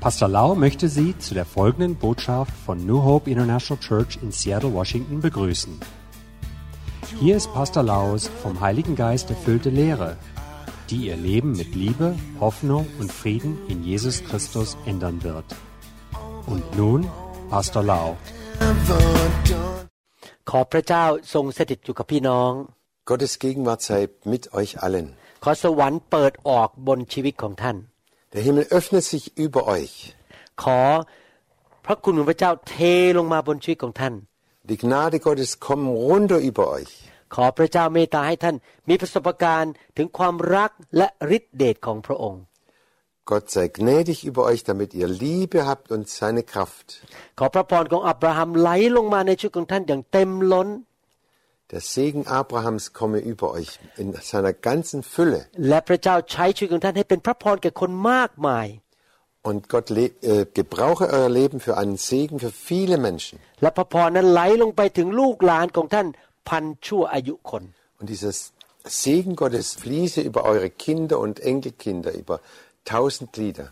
Pastor Lau möchte Sie zu der folgenden Botschaft von New Hope International Church in Seattle, Washington begrüßen. Hier ist Pastor Laus vom Heiligen Geist erfüllte Lehre, die Ihr Leben mit Liebe, Hoffnung und Frieden in Jesus Christus ändern wird. Und nun Pastor Lau. ขอพระเจ้าทรงสถิตอยู่กับพี่น้อง Gottes Gegenwart sei mit euch allen. ขอสวรรค์เปิดออกบนชีวิตของท่าน Der Himmel öffnet sich über euch. ขอพระคุณของพระเจ้าเทลงมาบนชีวิตของท่าน Die Gnade Gottes kommt runter über euch. ขอพระเจ้าเมตตาให้ท่านมีประสบการณ์ถึงความรักและฤทธิเดชของพระองค์ Gott sei gnädig über euch, damit ihr Liebe habt und seine Kraft. ขอพระพรของอับราฮัมไหลลงมาในชีวิตของท่านอย่างเต็มล้น Der Segen Abrahams komme über euch in seiner ganzen Fülle. และพระเจ้าใช้ชีวิตของท่านให้เป็นพระพรแก่คนมากมาย Und Gott le- äh, gebrauche euer Leben für einen Segen für viele Menschen. และพระพรนั้นไหลลงไปถึงลูกหลานของท่านพันชั่วอายุคน Und dieses Segen Gottes fließe über eure Kinder und Enkelkinder, über tausend Glieder.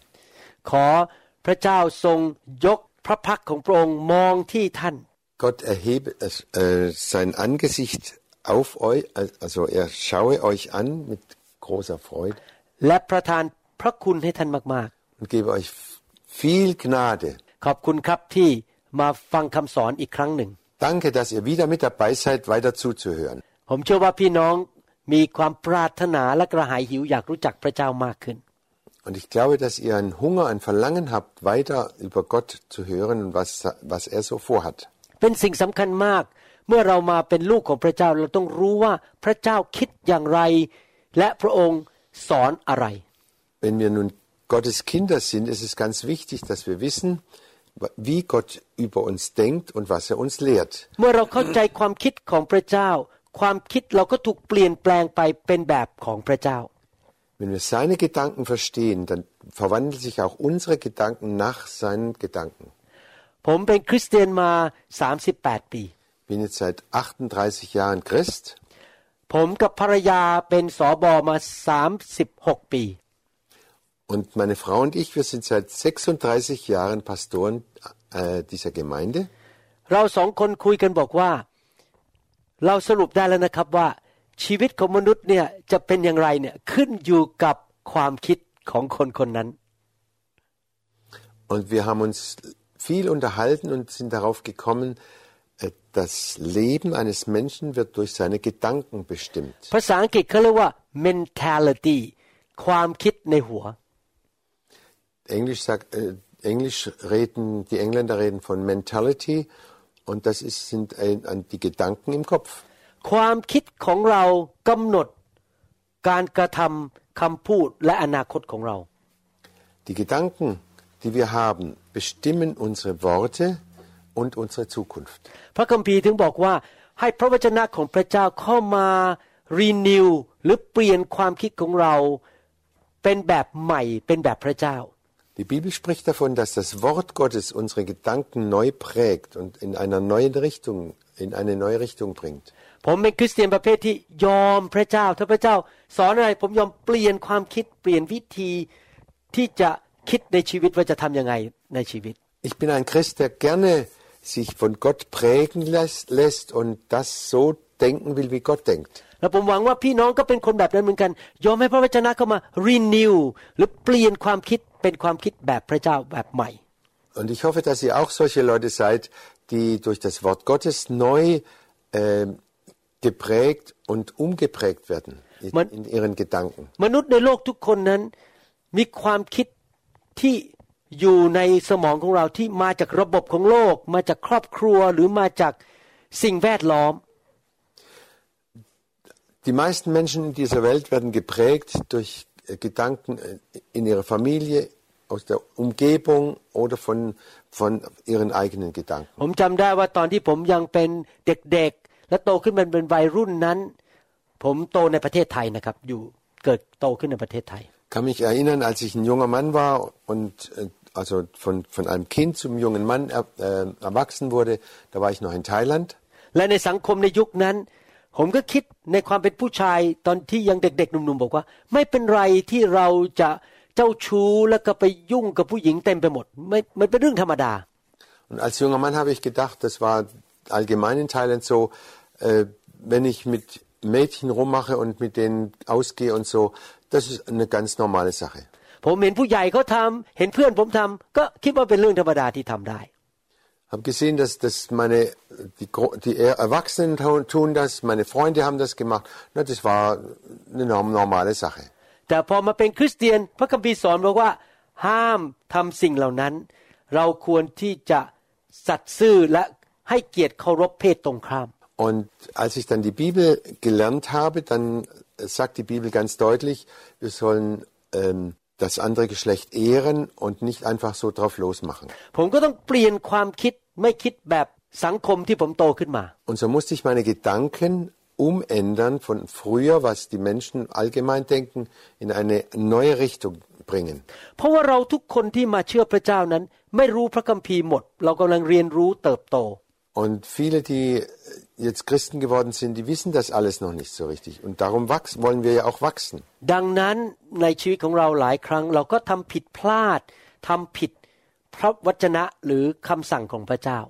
ขอพระเจ้าทรงยกพระพักตร์ของพระองค์มองที่ท่าน Gott erhebe äh, sein Angesicht auf euch, also er schaue euch an mit großer Freude และประทานพระคุณให้ท่านมาก und gebe euch viel Gnade. ๆ ขอบคุณครับที่มาฟังคำสอนอีกครั้งหนึ่ง Danke, dass ihr wieder mit dabei seid, weiter zuzuhören. ผมเชื่อว่าพี่น้องมีความปรารถนาและกระหายหิวอยากรู้จักพระเจ้ามากขึ้น Und ich glaube, dass ihr einen Hunger, ein Verlangen habt, weiter über Gott zu hören und was, was er so vorhat. เป็นสิ่งสำคัญมาก เมื่อเรามาเป็นลูกของพระเจ้าเราต้องรู้ว่าพระเจ้าคิดอย่างไร และพระองค์สอนอะไร Wenn wir nun Gottes Kinder sind, ist es ganz wichtig, dass wir wissen, wie Gott über uns denkt und was er uns lehrt. เมื่อเราเข้าใจความคิดของพระเจ้า ความคิดเราก็ถูกเปลี่ยนแปลงไปเป็นแบบของพระเจ้า Wenn wir seine Gedanken verstehen, dann verwandeln sich auch unsere Gedanken nach seinen Gedanken. ผมเป็นคริสเตียนมา 38 ปี bin jetzt seit 38 Jahren Christ ผมกับภรรยาเป็นสอบอมา 36 ปี und meine Frau und ich, wir sind seit 36 Jahren Pastoren äh, dieser Gemeinde. เราสองคนคุยกันบอกว่า เราสรุปได้แล้วนะครับว่า ชีวิตของมนุษย์เนี่ยจะเป็นอย่างไรเนี่ยขึ้นอยู่กับความคิดของคนคนนั้น Und wir haben uns viel unterhalten und sind darauf gekommen, äh, das Leben eines Menschen wird durch seine Gedanken bestimmt. ภาษาอังกฤษเขาเรียกว่า mentality ความคิดในหัว Englisch, sagt, äh, Englisch reden, die Engländer reden von Mentality und das ist, sind ein, ein, die Gedanken im Kopf. ความคิดของเรากำหนดการกระทำคำพูดและอนาคตของเรา Die Gedanken, die wir haben, bestimmen unsere Worte und unsere Zukunft. พระคัมภีร์ถึงบอกว่า ให้พระวจนะของพระเจ้าเข้ามา renew หรือเปลี่ยนความคิดของเรา เป็นแบบใหม่เป็นแบบพระเจ้า Die Bibel spricht davon, dass das Wort Gottes unsere Gedanken neu prägt und in einer neuen Richtung, in eine neue Richtung bringt. ผมเป็นคริสเตียนประเภทที่ยอมพระเจ้า ถ้าพระเจ้า สอนอะไรผมยอมเปลี่ยนความคิดเปลี่ยนวิธีที่จะคิดในชีวิตว่าจะทำยังไงในชีวิต Ich bin ein Christ, der gerne sich von Gott prägen lässt, lässt und das so denken will, wie Gott denkt. แล้วผมหวังว่าพี่น้องก็เป็นคนแบบนั้นเหมือนกัน ยอมให้พระวจนะเข้ามา renew หรือเปลี่ยนความคิดเป็นความคิดแบบพระเจ้าแบบใหม่ Und ich hoffe, dass ihr auch solche Leute seid, die durch das Wort Gottes neu äh, geprägt und umgeprägt werden in, Man- in ihren Gedanken. มนุษย์ในโลกทุกคนนั้นมีความคิดที่ อยู่ในสมองของเราที่มาจากระบบของโลก มาจากครอบครัวหรือมาจากสิ่งแวดล้อม Die meisten Menschen in dieser Welt werden geprägt durch äh, Gedanken äh, in ihrer Familie, aus der Umgebung oder von, von ihren eigenen Gedanken. ผมจำได้ว่าตอนที่ผมยังเป็นเด็กๆ และโตขึ้นมาเป็นวัยรุ่นนั้น ผมโตในประเทศไทยนะครับ อยู่เกิดโตขึ้นในประเทศไทย Ich kann mich erinnern, als ich ein junger Mann war und äh, also von, von einem Kind zum jungen Mann er, äh, erwachsen wurde, da war ich noch in Thailand. และในสังคมในยุคนั้น ผมก็คิดในความเป็นผู้ชายตอนที่ยังเด็กๆหนุ่มๆบอกว่า ไม่เป็นไรที่เราจะ เจ้าชู้แล้วก็ไปยุ่งกับผู้หญิงเต็มไปหมดไม่มันเป็นเรื่องธรรมดา Und als junger Mann habe ich gedacht, das war allgemein in Thailand so, äh, wenn ich mit Mädchen rummache und mit denen ausgehe und so, das ist eine ganz normale Sache. ผมเห็นผู้ใหญ่เขาทำเห็นเพื่อนผมทำก็คิดว่าเป็นเรื่องธรรมดาที่ทำได้ habe gesehen, dass, dass meine, die, Gro- die Erwachsenen tun- tun das, meine Freunde haben das gemacht. Na, das war eine norm- normale Sache. แต่พอมาเป็นคริสเตียนพระคัมภีร์สอนบอกว่า ห้ามทำสิ่งเหล่านั้น เราควรที่จะสัตย์ซื่อและให้เกียรติเคารพเพศตรงข้าม Und als ich dann die Bibel gelernt habe, dann äh, sagt die Bibel ganz deutlich, wir sollen ähm, das andere Geschlecht ehren und nicht einfach so drauf losmachen. Und so musste ich meine Gedanken umändern von früher, was die Menschen allgemein denken, in eine neue Richtung bringen. Weil wir alle, die ะว่าเราทุกคนที่มาเชื่อพระเจ้านั้น ไม่รู้พระคัมภีร์หมด เรากำลังเรียนรู้เติบโต Und viele, die jetzt Christen geworden sind, die wissen das alles noch nicht so richtig. Und darum wachsen, wollen wir ja auch wachsen. ดังนั้นในชีวิตของเราหลายครั้ง เราก็ทำผิดพลาดทำผิดพระวจนะหรือคำสั่งของพระเจ้า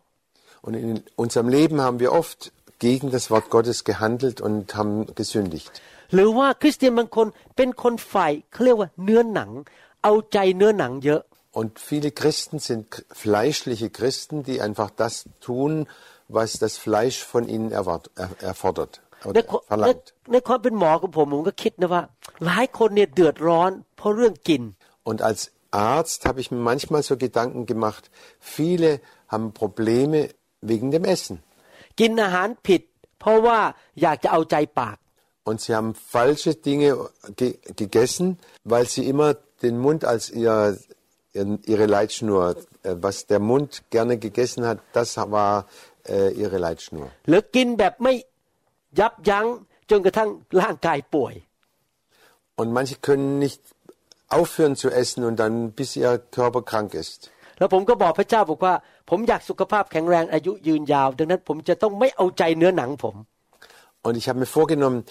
Und in unserem Leben haben wir oft gegen das Wort Gottes gehandelt und haben gesündigt. หรือว่าคริสเตียนบางคนเป็นคนฝ่ายเขาเรียกว่าเนื้อหนัง เอาใจเนื้อหนังเยอะ Und viele Christen sind k- fleischliche Christen, die einfach das tun, was das Fleisch von ihnen erwart- er- erfordert ใน oder ความใน verlangt. ในความเป็นหมอของผมผมก็คิดนะว่า หลายคนเนี่ยเดือดร้อนเพราะเรื่องกิน Und als Arzt habe ich mir manchmal so Gedanken gemacht, viele haben Probleme wegen dem Essen. กินอาหารผิด เพราะว่าอยากจะเอาใจปาก Und sie haben falsche Dinge ge gegessen, weil sie immer den Mund als ihr, ihren- ihre Leitschnur, äh, was der Mund gerne gegessen hat, das war äh, ihre Leitschnur. หรือกินแบบไม่ยับยั้งจนกระทั่งร่างกายป่วย Und manche können nicht aufhören zu essen und dann bis ihr Körper krank ist. แล้วผมก็บอกพระเจ้าบอกว่า ผมอยากสุขภาพแข็งแรงอายุยืนยาว ดังนั้นผมจะต้องไม่เอาใจเนื้อหนังผม Und ich habe mir vorgenommen,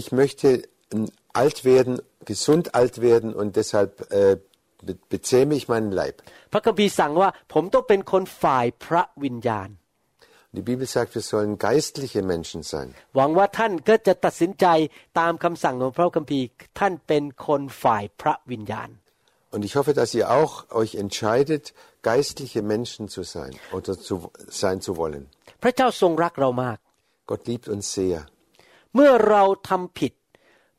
ich möchte ähm, alt werden, gesund alt werden und deshalb äh, be bezähme ich meinen Leib. พระคัมภีร์สั่งว่า ผมต้องเป็นคนฝ่ายพระวิญญาณ Die Bibel sagt, wir sollen geistliche Menschen sein. หวังว่าท่านก็จะตัดสินใจตามคำสั่งของพระคัมภีร์ ท่านเป็นคนฝ่ายพระวิญญาณ Und ich hoffe, dass ihr auch euch entscheidet, geistliche Menschen zu sein oder zu sein zu wollen. พระเจ้าทรงรักเรามาก Gott liebt uns sehr. เมื่อเราทำผิด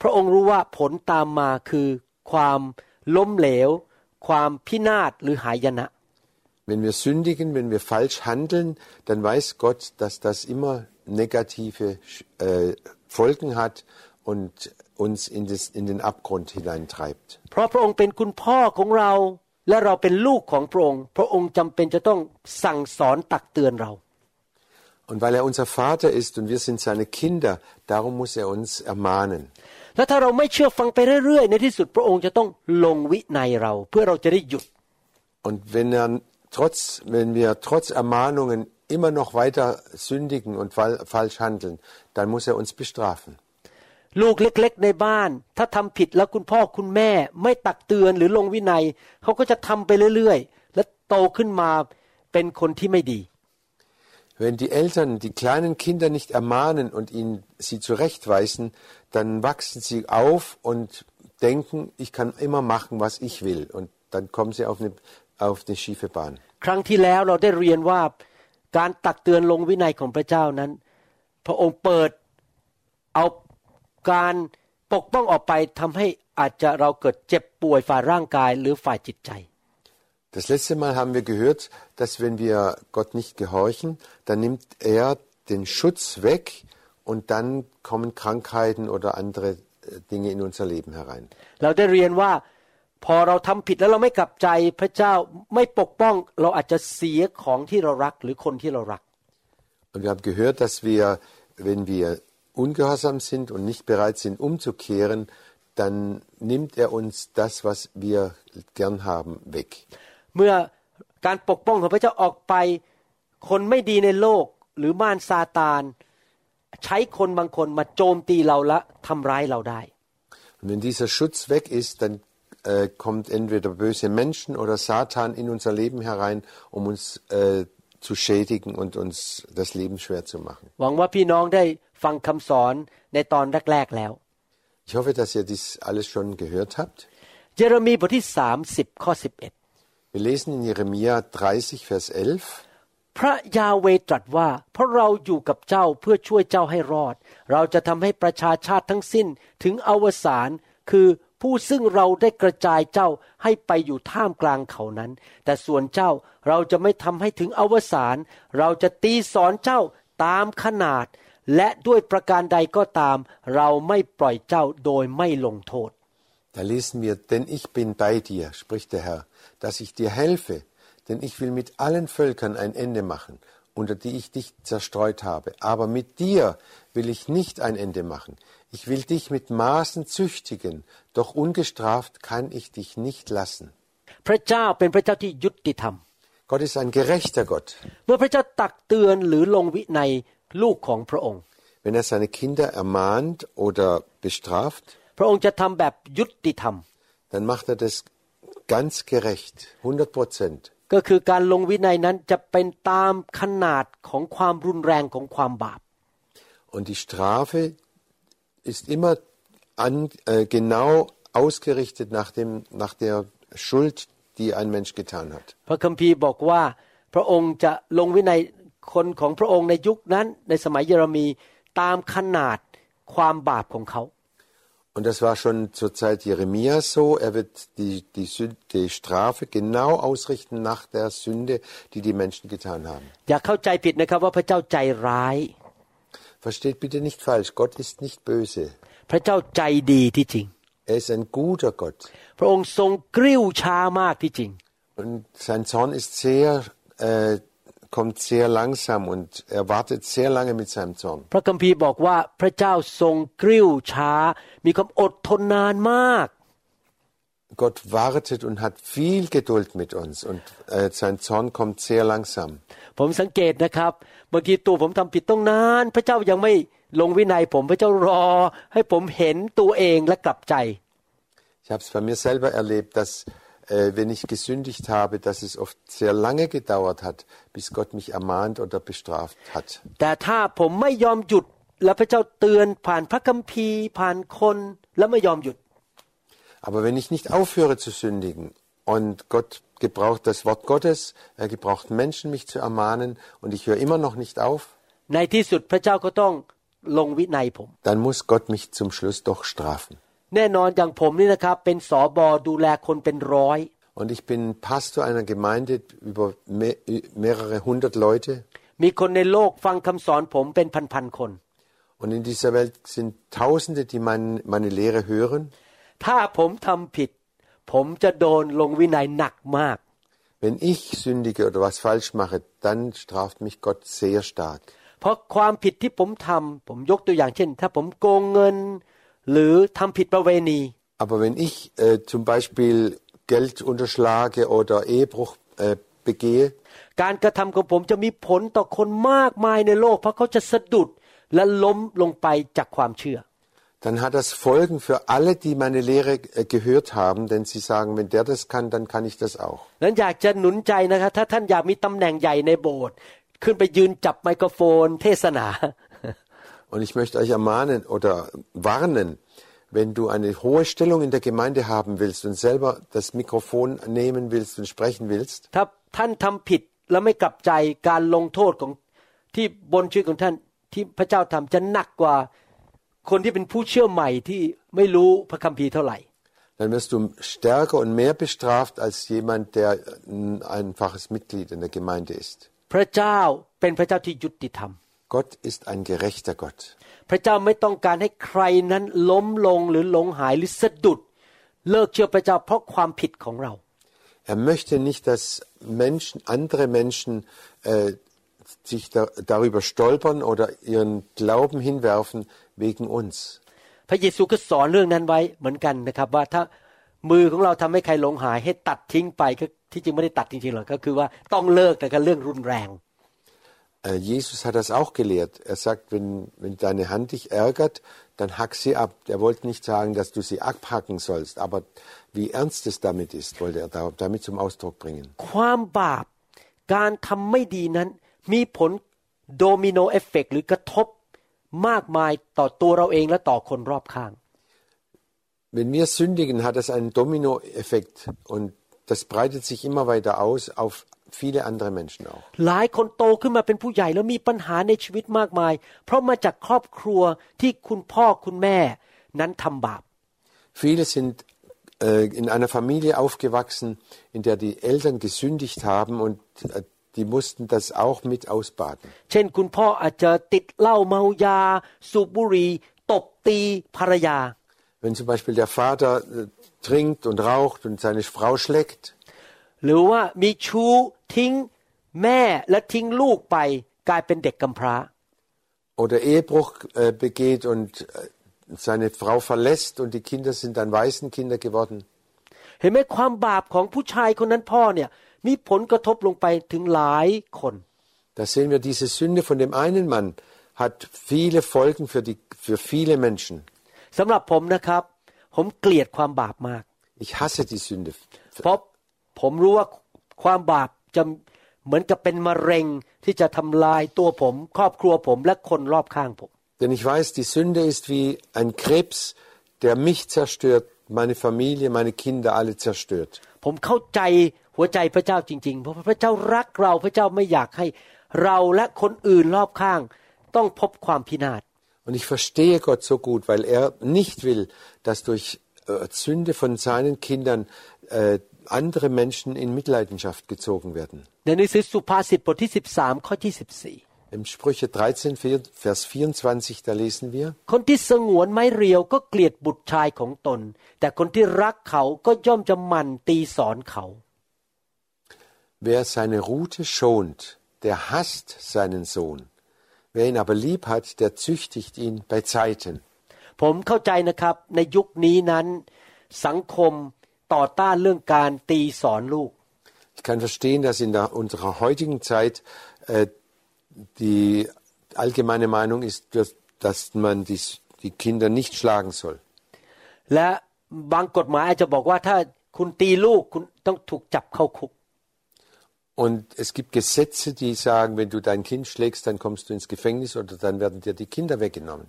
พระองค์รู้ว่าผลตามมาคือความล้มเหลว ความพินาศหรือหายนะ Wenn wir sündigen, wenn wir falsch handeln, dann weiß Gott, dass das immer negative äh, Folgen hat und uns in, das, in den Abgrund hineintreibt. เพราะพระองค์เป็นคุณพ่อของเรา และเราเป็นลูกของพระองค์ พระองค์จำเป็นจะต้องสั่งสอนตักเตือนเรา Und weil er unser Vater ist und wir sind seine Kinder, darum muss er uns ermahnen. และถ้าเราไม่เชื่อฟังไปเรื่อยๆ ในที่สุดพระองค์จะต้องลงวินัยเราเพื่อเราจะได้หยุด Und wenn, er trotz, wenn wir trotz Ermahnungen immer noch weiter sündigen und fal falsch handeln, dann muss er uns bestrafen. ลูกเล็ก ๆ ในบ้าน ถ้าทำผิดแล้วคุณพ่อคุณแม่ ไม่ตักเตือนหรือลงวินัย เขาก็จะทำไปเรื่อยๆ และโตขึ้นมาเป็นคนที่ไม่ดี Wenn die Eltern die kleinen Kinder nicht ermahnen und ihnen sie zurechtweisen, dann wachsen sie auf und denken, ich kann immer machen, was ich will. Und dann kommen sie auf eine, auf eine schiefe Bahn. ครั้งที่แล้วเราได้เรียนว่าการตักเตือนลงวินัยของพระเจ้านั้น พระองค์เปิดเอาการปกป้องออกไปทำให้อาจจะเราเกิดเจ็บป่วยฝ่ายร่างกายหรือฝ่ายจิตใจ das letzte Mal haben wir gehört, dass wenn wir Gott nicht gehorchen, dann nimmt er den Schutz weg und dann kommen Krankheiten oder andere äh, Dinge in unser Leben herein. Und wir haben gehört, dass wir, wenn wir ungehorsam sind und nicht bereit sind, umzukehren, dann nimmt er uns das, was wir gern haben, weg. เมื่อการปกป้องของพระเจ้าออกไป คนไม่ดีในโลกหรือม่านซาตาน ใช้คนบางคนมาโจมตีเราและทำร้ายเราได้ Und wenn dieser Schutz weg ist, dann äh, kommt entweder böse Menschen oder Satan in unser Leben herein, um uns äh, zu schädigen und uns das Leben schwer zu machen. หวังว่าพี่น้องได้ฟังคำสอนในตอนแรกๆแล้ว Ich hoffe, dass ihr dies alles schon gehört habt. เยเรมีบทที่30ข้อ11 Wir lesen in Jeremia 30, Vers 11. พระยาเวตรัสว่าเพราะเราอยู่กับเจ้าเพื่อช่วยเจ้าให้รอด เราจะทำให้ประชาชาติทั้งสิ้นถึงอวสานคือผู้ซึ่งเราได้กระจายเจ้าให้ไปอยู่ท่ามกลางเขานั้น แต่ส่วนเจ้าเราจะไม่ทำให้ถึงอวสานเราจะตีสอนเจ้าตามขนาด และด้วยประการใดก็ตาม เราไม่ปล่อยเจ้าโดยไม่ลงโทษ Da lesen wir, denn ich bin bei dir, spricht der Herr, dass ich dir helfe, denn ich will mit allen Völkern ein Ende machen, unter die ich dich zerstreut habe. Aber mit dir will ich nicht ein Ende machen. Ich will dich mit Maßen züchtigen, doch ungestraft kann ich dich nicht lassen. พระเจ้าเป็นพระเจ้าที่ยุติธรรม Gott ist ein gerechter Gott. เมื่อพระเจ้าตักเตือนหรือลงวินัยลูกของพระองค์ Wenn er seine Kinder ermahnt oder bestraft, พระองค์จะทำแบบยุติธรรม dann macht er das ganz gerecht, 100 Prozent. ก็คือการลงวินัยนั้นจะเป็นตามขนาดของความรุนแรงของความบาป Und die Strafe ist immer an, äh, genau ausgerichtet nach, dem, nach der Schuld, die ein Mensch getan hat. พระคัมภีร์บอกว่า พระองค์จะลงวินัยคนของพระองค์ในยุคนั้น ในสมัยเยเรมีตามขนาดความบาปของเขา Und das war schon zur Zeit Jeremias so. Er wird die, die, Sün- die Strafe genau ausrichten nach der Sünde, die die Menschen getan haben. อย่าเข้าใจผิดนะครับว่าพระเจ้าใจร้าย Versteht bitte nicht falsch, Gott ist nicht böse. พระเจ้าใจดีที่จริง Er ist ein guter Gott. พระองค์ทรงกริ้วช้ามากที่จริง Und sein Zorn ist sehr, äh, kommt sehr langsam und er wartet sehr lange mit seinem Zorn. พระคัมภีร์บอกว่าพระเจ้าทรงกริ้วช้า มีความอดทนนานมาก Gott wartet und hat viel Geduld mit uns und äh, sein Zorn kommt sehr langsam. ผมสังเกตนะครับบางทีตัวผมทำผิดต้องนาน พระเจ้ายังไม่ลงวินัยผมพระเจ้ารอ ให้ผมเห็นตัวเองและกลับใจ Ich habe es bei mir selber erlebt, dass äh, wenn ich gesündigt habe, dass es oft sehr lange gedauert hat, bis Gott mich ermahnt oder bestraft hat. แต่ถ้าผมไม่ยอมหยุด และพระเจ้าเตือนผ่านพระคัมภีร์ ผ่านคนแล้วไม่ยอมหยุด Aber wenn ich nicht aufhöre zu sündigen und Gott gebraucht das Wort Gottes, er gebraucht Menschen, mich zu ermahnen und ich höre immer noch nicht auf, ในที่สุดพระเจ้าก็ต้องลงวินัยผม dann muss Gott mich zum Schluss doch strafen. แน่นอนอย่างผมนี่นะครับ เป็นสอบอดูแลคนเป็นร้อย Und ich bin Pastor einer Gemeinde über me mehrere hundert Leute. มีคนในโลกฟังคำสอนผมเป็นพันๆคน Und in dieser Welt sind Tausende, die mein, meine Lehre hören. ถ้าผมทำผิด ผมจะโดนลงวินัยหนักมาก Wenn ich sündige oder was falsch mache, dann straft mich Gott sehr stark. เพราะความผิดที่ผมทำผมยกตัวอย่างเช่น ถ้าผมโกงเงิน หรือทำผิดประเวณี Aber wenn ich äh, zum Beispiel Geld unterschlage oder Ehebruch äh, begehe, การกระทำของผมจะมีผลต่อคนมากมายในโลกเพราะเขาจะสะดุดและล้มลงไปจากความเชื่อ dann hat das Folgen für alle, die meine Lehre äh, gehört haben, denn sie sagen, wenn der das kann, dann kann ich das auch. นั้นอยากจะหนุนใจนะครับถ้าท่านอยากมีตำแหน่งใหญ่ในโบสถ์ขึ้นไปยืนจับไมโครโฟนเทศนา Und ich möchte euch ermahnen oder warnen, wenn du eine hohe Stellung in der Gemeinde haben willst und selber das Mikrofon nehmen willst und sprechen willst, ถ้าท่านทำผิดแล้วไม่กลับใจการลงโทษของที่บนชีวิตของท่านที่พระเจ้าทำจะหนักกว่าคนที่เป็นผู้เชื่อใหม่ที่ไม่รู้พระคัมภีร์เท่าไหร่ dann wirst du stärker und mehr bestraft als jemand, der ein einfaches Mitglied in der Gemeinde ist. พระเจ้าเป็นพระเจ้าที่ยุติธรรม Gott ist ein gerechter Gott. พระเจ้าไม่ต้องการให้ใครนั้นล้มลงหรือหลงหายหรือสะดุด เลิกเชื่อพระเจ้าเพราะความผิดของเรา Er möchte nicht, dass Menschen, andere Menschen äh, sich da, darüber stolpern oder ihren Glauben hinwerfen wegen uns. พระเยซูก็สอนเรื่องนั้นไว้เหมือนกันนะครับว่าถ้ามือของเราทำให้ใครหลงหายให้ตัดทิ้งไปก็ที่จริงไม่ได้ตัดจริงๆหรอกก็คือว่าต้องเลิกแต่ก็เรื่องรุนแรง Äh, Jesus hat das auch gelehrt. Er sagt, wenn, wenn deine Hand dich ärgert, dann hack sie ab. Er wollte nicht sagen, dass du sie abhacken sollst, aber wie ernst es damit ist, wollte er da- damit zum Ausdruck bringen. ความบาป การทำไม่ดีนั้น มีผลโดมิโนเอฟเฟกหรือกระทบมากมายต่อตัวเราเองและต่อคนรอบข้าง Wenn wir sündigen, hat das einen Dominoeffekt und das breitet sich immer weiter aus auf viele andere Menschen auch. หลายคนโตขึ้นมาเป็นผู้ใหญ่แล้วมีปัญหาในชีวิตมากมาย เพราะมาจากครอบครัวที่คุณพ่อคุณแม่นั้นทำบาป Viele sind äh, in einer Familie aufgewachsen, in der die Eltern gesündigt haben und äh, die mussten das auch mit ausbaden. เช่น คุณพ่ออาจจะติดเหล้าเมายา สูบบุหรี่ตบตีภรรยา Wenn zum Beispiel der Vater äh, trinkt und raucht und seine Frau schlägt, หรือว่ามีชู้ ทิ้งแม่และทิ้งลูกไปกลายเป็นเด็กกำพร้า oder Ehebruch äh, begeht und äh, seine Frau verlässt und die Kinder sind dann Waisenkinder geworden. เห็นไหมความบาปของผู้ชายคนนั้นพ่อเนี่ยมีผลกระทบลงไปถึงหลายคน Da sehen wir, diese Sünde von dem einen Mann hat viele Folgen für, die, für viele Menschen. สำหรับผมนะครับ ผมเกลียดความบาปมาก Ich hasse die Sünde. เพราะผมรู้ว่าความบาป จะเหมือนกับเป็นมะเร็งที่จะทำลายตัวผม ครอบครัวผมและคนรอบข้างผม Denn ich weiß, die Sünde ist wie ein Krebs, der mich zerstört, meine Familie, meine Kinder alle zerstört. ผมเข้าใจหัวใจพระเจ้าจริง ๆ เพราะพระเจ้ารักเราพระเจ้าไม่อยากให้เราและคนอื่นรอบข้าง ต้องพบความพินาศ Und ich verstehe Gott so gut, weil er nicht will, dass durch äh, Sünde von seinen Kindern äh, andere Menschen in Mitleidenschaft gezogen werden. ในหนังสือสุภาษิตบทที่ 13 ข้อที่ Im Sprüche 13, Vers 24, da lesen wir, 14 คนที่สงวนไม้เรียวก็เกลียดบุตรชายของตน แต่คนที่รักเขาก็ย่อมจะหมั่นตีสอนเขา wer seine Rute schont, der hasst seinen Sohn. Wer ihn aber lieb hat, der züchtigt ihn bei Zeiten. ผมเข้าใจนะครับ ในยุคนี้นั้น สังคม ต่อต้านเรื่องการตีสอนลูก Ich kann verstehen, dass in der, unserer heutigen Zeit äh, die allgemeine Meinung ist, dass, dass man die, die Kinder nicht schlagen soll. และบางกฎหมายอาจจะบอกว่าถ้าคุณตีลูกคุณต้องถูกจับเข้าคุก Und es gibt Gesetze, die sagen, wenn du dein Kind schlägst, dann kommst du ins Gefängnis oder dann werden dir die Kinder weggenommen.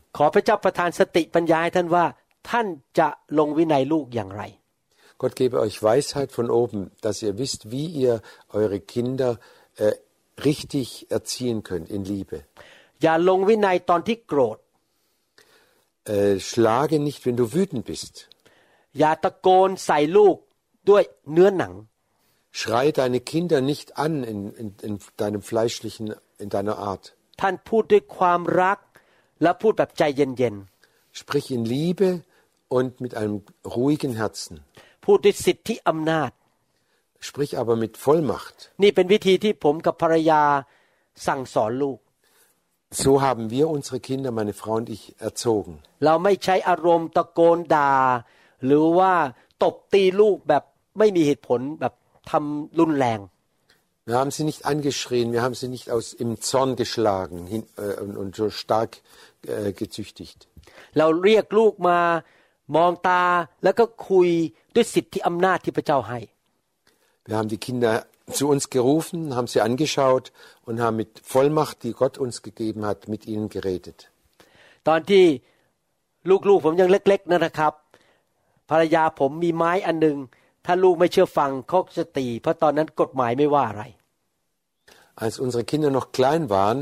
Gott gebe euch Weisheit von oben, dass ihr wisst, wie ihr eure Kinder äh, richtig erziehen könnt in Liebe. อย่าลงวินัยตอนที่โกรธ Äh, schlage nicht, wenn du wütend bist. อย่าตะโกนใส่ลูกด้วยเนื้อหนัง Schrei deine Kinder nicht an in, in, in deinem fleischlichen, in deiner Art. ท่านพูดด้วยความรัก และพูดแบบใจเย็น Sprich in Liebe und mit einem ruhigen Herzen. ๆ พูดด้วยสิทธิอำนาจ Sprich aber mit Vollmacht. นี่เป็นวิธีที่ผมกับภรรยาสั่งสอนลูก So haben wir unsere Kinder, meine Frau und ich, erzogen. เราไม่ใช้อารมณ์ตะโกนด่า หรือว่าตบตีลูกแบบไม่มีเหตุผลแบบทำรุนแรง Wir haben sie nicht angeschrien, wir haben sie nicht aus, im Zorn geschlagen hin, äh, und, und so stark äh, gezüchtigt. เราเรียกลูกมา มองตาแล้วก็คุยด้วยสิทธิอำนาจที่พระเจ้าให้ Wir haben die Kinder zu uns gerufen, haben sie angeschaut und haben mit Vollmacht, die Gott uns gegeben hat, mit ihnen geredet. ตอนที่ลูกๆผมยังเล็กๆนะครับ ภรรยาผมมีไม้อันหนึงถ้าลูกไม่เชื่อฟังเขาก็จะตีเพราะตอนนั้นกฎหมายไม่ว่าอะไร Als unsere Kinder noch klein waren,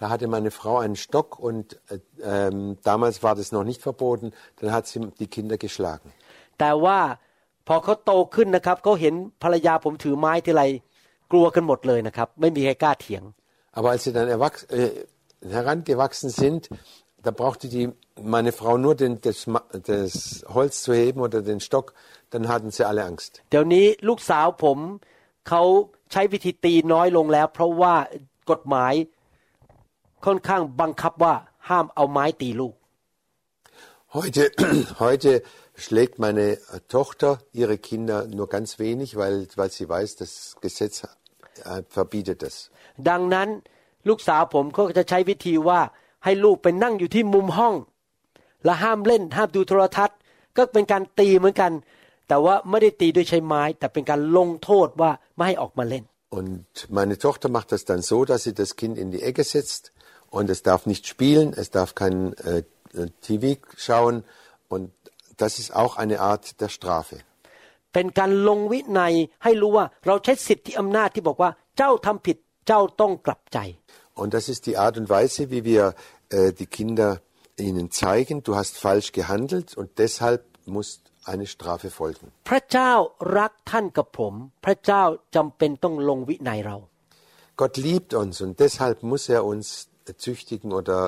da hatte meine Frau einen Stock und äh, ähm, damals war das noch nicht verboten, dann hat sie die Kinder geschlagen. แต่ว่าพอเขาโตขึ้นนะครับเขาเห็นภรรยาผมถือไม้ทีไรกลัวกันหมดเลยนะครับ ไม่มีใครกล้าเถียง Aber als sie dann erwachs äh, herangewachsen sind, da brauchte die, meine Frau nur den, das, Ma- das Holz zu heben oder den Stock, dann hatten sie alle Angst. เดี๋ยวนี้ลูกสาวผมเขาใช้วิธีตีน้อยลงแล้ว เพราะว่ากฎหมาย ค่อนข้างบังคับว่าห้ามเอาไม้ตีลูก Heute, heute schlägt meine äh, Tochter ihre Kinder nur ganz wenig, weil, weil sie weiß, das Gesetz äh, verbietet es. ดังนั้นลูกสาวผมก็จะใช้วิธีว่าให้ลูกไปนั่งอยู่ที่มุมห้อง และห้ามเล่น ห้ามดูโทรทัศน์ ก็เป็นการตีเหมือนกัน แต่ว่าไม่ได้ตีด้วยใช้ไม้ แต่เป็นการลงโทษว่าไม่ให้ออกมาเล่น Und meine Tochter macht das dann so, dass sie das Kind in die Ecke setzt und es darf nicht spielen, es darf kein äh, TV schauen und das ist auch eine Art der Strafe. เป็นการลงวินัยให้รู้ว่าเราใช้สิทธิอำนาจที่บอกว่าเจ้าทำผิดเจ้าต้องกลับใจ Und das ist die Art und Weise, wie wir äh, die Kinder ihnen zeigen, du hast falsch gehandelt und deshalb muss eine Strafe folgen. พระเจ้ารักท่านกับผม พระเจ้าจำเป็นต้องลงวินัยเรา Gott liebt uns und deshalb muss er uns züchtigen oder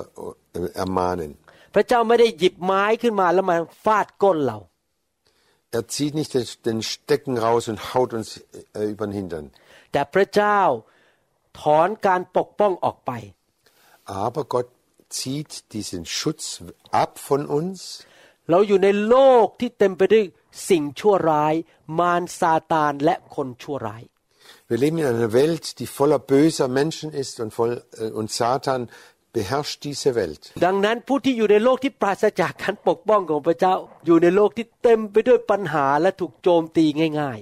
äh, ermahnen. พระเจ้าไม่ได้หยิบไม้ขึ้นมาแล้วมาฟาดก้นเรา Er zieht nicht den, den Stecken raus und haut uns äh, über den Hintern. แต่พระเจ้าถอนการปกป้องออกไป Aber Gott zieht diesen Schutz ab von uns. เราอยู่ในโลกที่เต็มไปด้วยสิ่งชั่วร้าย มารซาตานและคนชั่วร้าย Wir leben in einer Welt, die voller böser Menschen ist und, voll, äh, und Satan beherrscht diese Welt. ดังนั้นผู้ที่อยู่ในโลกที่ปราศจากการปกป้องของพระเจ้า อยู่ในโลกที่เต็มไปด้วยปัญหาและถูกโจมตีง่าย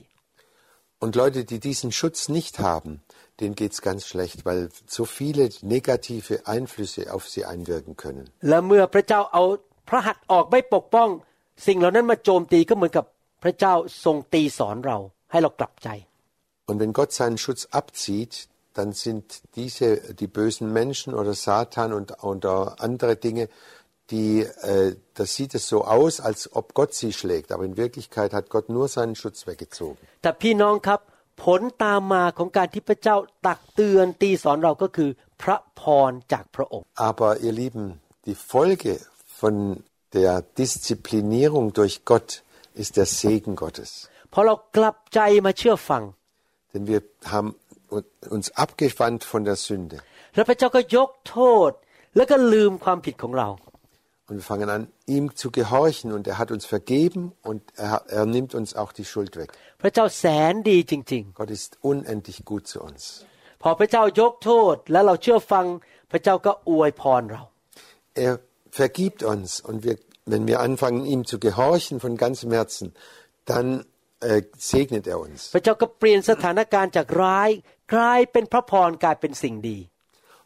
Und Leute, die diesen Schutz nicht haben, denen geht's ganz schlecht, weil so viele negative Einflüsse auf sie einwirken können. ๆ และเมื่อพระเจ้าเอาพระหัตถ์ออกไม่ปกป้อง สิ่งเหล่านั้นมาโจมตีก็เหมือนกับพระเจ้าทรงตีสอนเรา ให้เรากลับใจ Und wenn Gott seinen Schutz abzieht, dann sind diese, die bösen Menschen oder Satan und, und andere Dinge, die, äh, das sieht es so aus, als ob Gott sie schlägt. Aber in Wirklichkeit hat Gott nur seinen Schutz weggezogen. แต่พี่น้องครับ ผลตามมาของการที่พระเจ้าตักเตือนตีสอนเราก็คือ พระพรจากพระองค์ Aber ihr Lieben, die Folge von der Disziplinierung durch Gott ist der Segen Gottes. พอเรากลับใจมาเชื่อฟัง Denn wir haben uns abgewandt von der Sünde. แล้วพระเจ้าก็ยกโทษ แล้วก็ลืมความผิดของเรา Und wir fangen an, ihm zu gehorchen. Und er hat uns vergeben und er, er nimmt uns auch die Schuld weg. พระเจ้าแสนดีจริง Gott ist unendlich gut zu uns. ๆ พอพระเจ้ายกโทษ แล้วเราเชื่อฟัง พระเจ้าก็อวยพรเรา Er vergibt uns. Und wir, wenn wir anfangen, ihm zu gehorchen von ganzem Herzen, dann äh, segnet er uns. พระเจ้าก็เปลี่ยนสถานการณ์จากร้าย กลายเป็นพระพรกลายเป็นสิ่งดี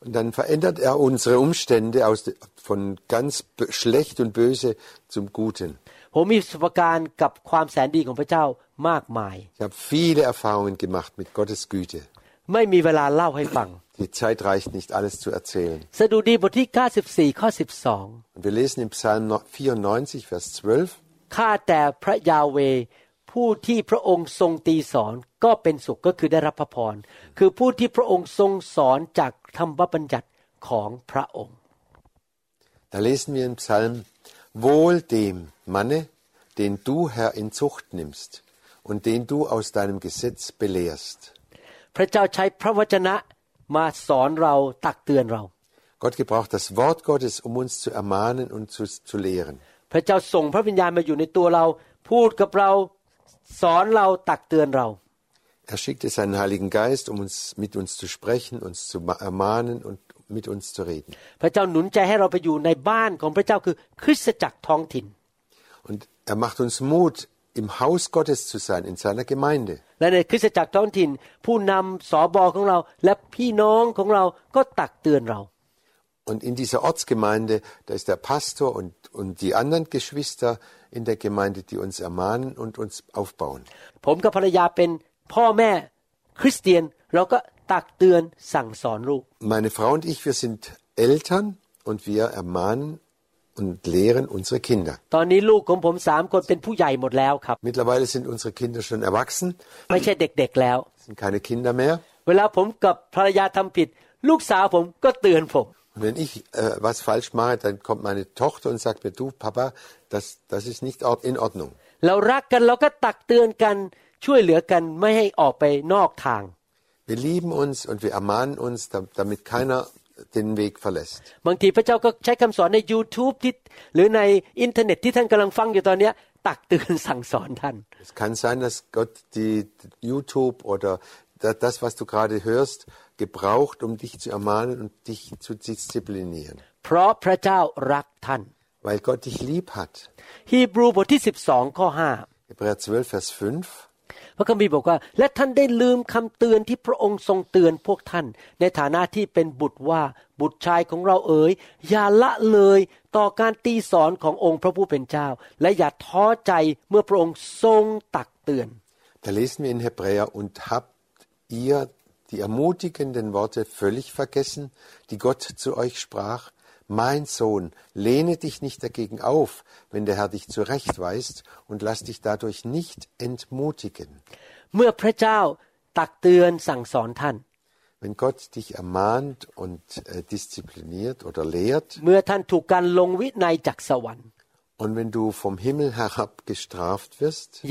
Und dann verändert er unsere Umstände aus, de- von ganz b- schlecht und böse zum Guten. ผมมีประสบการณ์กับความแสนดีของพระเจ้ามากมาย Ich habe viele Erfahrungen gemacht mit Gottes Güte. ไม่มีเวลาเล่าให้ฟัง Die Zeit reicht nicht, alles zu erzählen. สดุดีบทที่ 94 ข้อ Und wir lesen im Psalm 94, Vers 12. 12 ข้าแต่พระยาเวห์ ผู้ที่พระองค์ทรงตีสอนก็เป็นสุขก็คือได้รับพระพร คือผู้ที่พระองค์ทรงสอนจากธรรมบัญญัติของพระองค์ Da lesen wir im Psalm, Wohl dem Manne, den du, Herr, in Zucht nimmst und den du aus deinem Gesetz belehrst. พระเจ้าใช้พระวจนะมาสอนเราตักเตือนเรา Gott gebraucht das Wort Gottes, um uns zu ermahnen und zu, zu lehren. พระเจ้าส่งพระวิญญาณมาอยู่ในตัวเรา พูดกับเรา สอนเราตักเตือนเรา Er schickte seinen Heiligen Geist, um uns, mit uns zu sprechen, uns zu ma- ermahnen und mit uns zu reden. พระเจ้าหนุนใจให้เราไปอยู่ในบ้านของพระเจ้าคือคริสตจักรท้องถิ่น Und er macht uns Mut, im Haus Gottes zu sein, in seiner Gemeinde. และในคริสตจักรท้องถิ่น ผู้นำสอบอของเรา และพี่น้องของเราก็ตักเตือนเรา Und in dieser Ortsgemeinde, da ist der Pastor und, und die anderen Geschwister in der Gemeinde, die uns ermahnen und uns aufbauen. ผมกับภรรยาเป็นพ่อแม่คริสเตียน เราก็ตักเตือนสั่งสอนลูก Meine Frau und ich, wir sind Eltern und wir ermahnen und lehren unsere Kinder. ตอนนี้ลูกของผมสามคนเป็นผู้ใหญ่หมดแล้วครับ Mittlerweile sind unsere Kinder schon erwachsen, ไม่ใช่เด็กๆแล้ว sind keine Kinder mehr. เวลาผมกับภรรยาทำผิด ลูกสาวผมก็เตือนผม Und wenn ich äh, was falsch mache, dann kommt meine Tochter und sagt mir, du Papa, das, das ist nicht or- in Ordnung. เรารักกันเราก็ตักเตือนกันช่วยเหลือกันไม่ให้ออกไปนอกทาง Wir lieben uns und wir ermahnen uns, da- damit keiner den Weg verlässt. บางทีพระเจ้าก็ใช้คำสอนใน YouTube ที่หรือในอินเทอร์เน็ตที่ท่านกำลังฟังอยู่ตอนเนี้ยตักเตือนสั่งสอนท่าน Es kann sein, dass Gott die YouTube oder da- das, was du gerade hörst, gebraucht, um dich zu ermahnen und dich zu disziplinieren. เพราะพระเจ้ารักท่าน weil Gott dich lieb hat. ฮีบรูบทที่ 12 ข้อ Hebräer 12, Vers 5. 5 พระคัมภีร์บอกว่า และท่านได้ลืมคำเตือนที่พระองค์ทรงเตือนพวกท่าน ในฐานะที่เป็นบุตรว่าบุตรชายของเราเอ๋ยอย่าละเลยต่อการตีสอนขององค์พระผู้เป็นเจ้า และอย่าท้อใจเมื่อพระองค์ทรงตักเตือน Da lesen wir in Hebräer, und habt ihr die ermutigenden Worte völlig vergessen, die Gott zu euch sprach, mein Sohn, lehne dich nicht dagegen auf, wenn der Herr dich zurechtweist, und lass dich dadurch nicht entmutigen. Wenn Gott dich ermahnt und äh, diszipliniert oder lehrt, und wenn du vom Himmel herab gestraft wirst,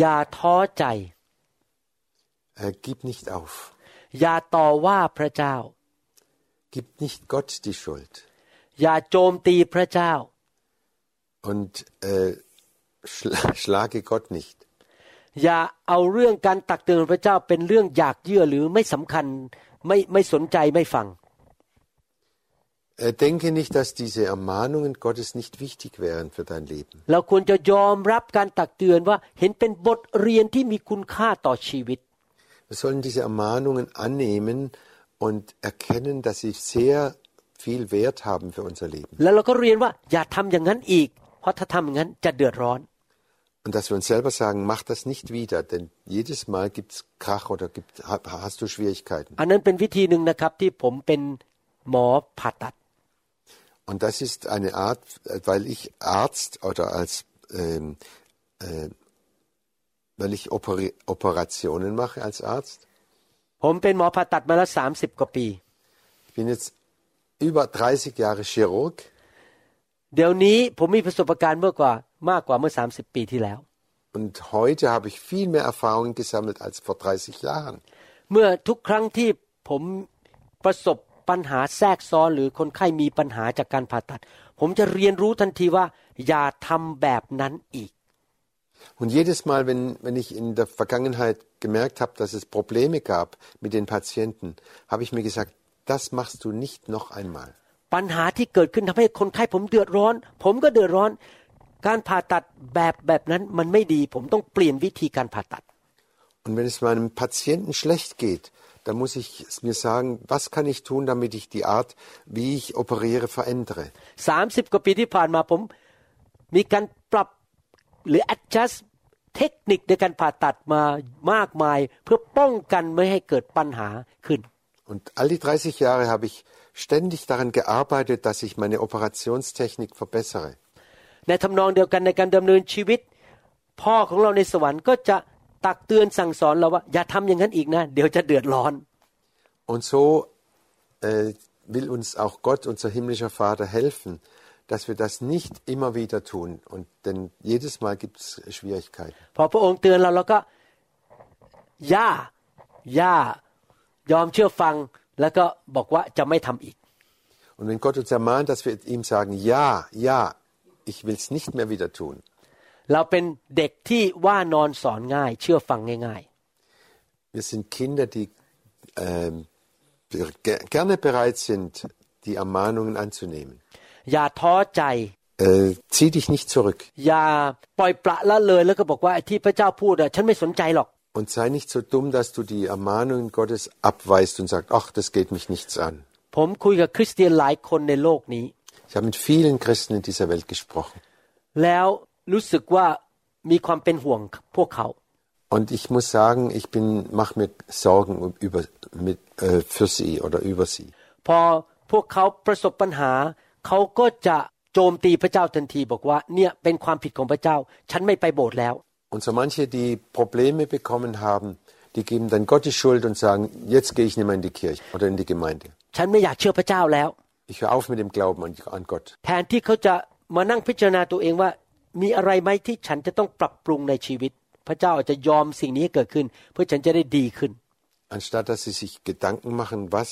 äh, gib nicht auf. อย่าต่อว่าพระเจ้า Gib nicht Gott die Schuld. อย่าโจมตีพระเจ้า Und äh, schla schlage Gott nicht. อย่าเอาเรื่องการตักเตือนของพระเจ้าเป็นเรื่องอยากเยื่อหรือไม่สำคัญไม่ไม่สนใจไม่ฟัง Äh, denke nicht, dass diese Ermahnungen Gottes nicht wichtig wären für dein Leben. เราควรจะยอมรับการตักเตือนว่าเห็นเป็นบทเรียนที่มีคุณค่าต่อชีวิต Wir sollen diese Ermahnungen annehmen und erkennen, dass sie sehr viel Wert haben für unser Leben. Und dass wir uns selber sagen, mach das nicht wieder, denn jedes Mal gibt es Krach oder gibt, hast du Schwierigkeiten. Und das ist eine Art, weil ich Arzt oder als ähm, äh, weil ich Operi Operationen mache als Arzt. ผมเป็นหมอผ่าตัดมาแล้วสามสิบกว่าปี Ich bin jetzt über 30 Jahre Chirurg เดี๋ยวนี้ผมมีประสบการณ์เมื่อกว่ามากกว่าเมื่อสามสิบปีที่แล้ว und heute habe ich viel mehr Erfahrungen gesammelt als vor 30 Jahren. เมื่อทุกครั้งที่ผมประสบปัญหาแทรกซ้อนหรือคนไข้มีปัญหาจากการผ่าตัด ผมจะเรียนรู้ทันทีว่าอย่าทำแบบนั้นอีก Und jedes Mal, wenn, wenn ich in der Vergangenheit gemerkt habe, dass es Probleme gab mit den Patienten, habe ich mir gesagt, das machst du nicht noch einmal. ปัญหาที่เกิดขึ้นทำให้คนไข้ผมเดือดร้อน ผมก็เดือดร้อน การผ่าตัดแบบแบบนั้นมันไม่ดี ผมต้องเปลี่ยนวิธีการผ่าตัด Und wenn es meinem Patienten schlecht geht, dann muss ich es mir sagen, was kann ich tun, damit ich die Art, wie ich operiere, verändere. สามสิบกว่าปีที่ผ่านมาผมมีการปรับ หรือ adjust เทคนิคในการผ่าตัดมามากมาย เพื่อป้องกันไม่ให้เกิดปัญหาขึ้น Und all die 30 Jahre habe ich ständig daran gearbeitet, dass ich meine Operationstechnik verbessere. ในทำนองเดียวกันในการดำเนินชีวิต พ่อของเราในสวรรค์ก็จะตักเตือนสั่งสอนเราว่า อย่าทำอย่างนั้นอีกนะ เดี๋ยวจะเดือดร้อน Und so äh, will uns auch Gott, unser himmlischer Vater, helfen, dass wir das nicht immer wieder tun. Und denn jedes Mal gibt es Schwierigkeiten. พอพระองค์เตือนเราเราก็ย่าย่ายอมเชื่อฟัง แล้วก็บอกว่าจะไม่ทำอีก Und wenn Gott uns ermahnt, dass wir ihm sagen, ja, ja, ich will es nicht mehr wieder tun. เราเป็นเด็กที่ว่านอนสอนง่าย เชื่อฟังง่าย Wir sind Kinder, die ähm, ge- gerne bereit sind, die Ermahnungen anzunehmen. ๆ อย่าท้อใจ Äh, zieh dich nicht zurück อย่าปล่อยปละละเลยแล้วก็บอกว่าไอ้ที่พระเจ้าพูดอะฉันไม่สนใจหรอก und sei nicht so dumm, dass du die Ermahnungen Gottes abweist und sagst, ach, das geht mich nichts an. ผมคุยกับคริสเตียนหลายคนในโลกนี้ Ich habe mit vielen Christen in dieser Welt gesprochen. แล้วรู้สึกว่ามีความเป็นห่วงพวกเขา Und ich muss sagen, ich bin, mache mir Sorgen über, mit, äh, für sie oder über sie. พอพวกเขาประสบปัญหา เขาก็จะโจมตีพระเจ้าทันทีบอกว่าเนี่ยเป็นความผิดของพระเจ้า ฉันไม่ไปโบสถ์แล้ว Und so manche, die Probleme bekommen haben, die geben dann Gott die Schuld und sagen, jetzt gehe ich nicht mehr in die Kirche oder in die Gemeinde. ฉันไม่อยากเชื่อพระเจ้าแล้ว Ich höre auf mit dem Glauben an, an Gott. แทนที่เขาจะมานั่งพิจารณาตัวเองว่ามีอะไรไหมที่ฉันจะต้องปรับปรุงในชีวิต พระเจ้าอาจจะยอมสิ่งนี้ให้เกิดขึ้น เพื่อฉันจะได้ดีขึ้น Anstatt dass sie sich Gedanken machen, was,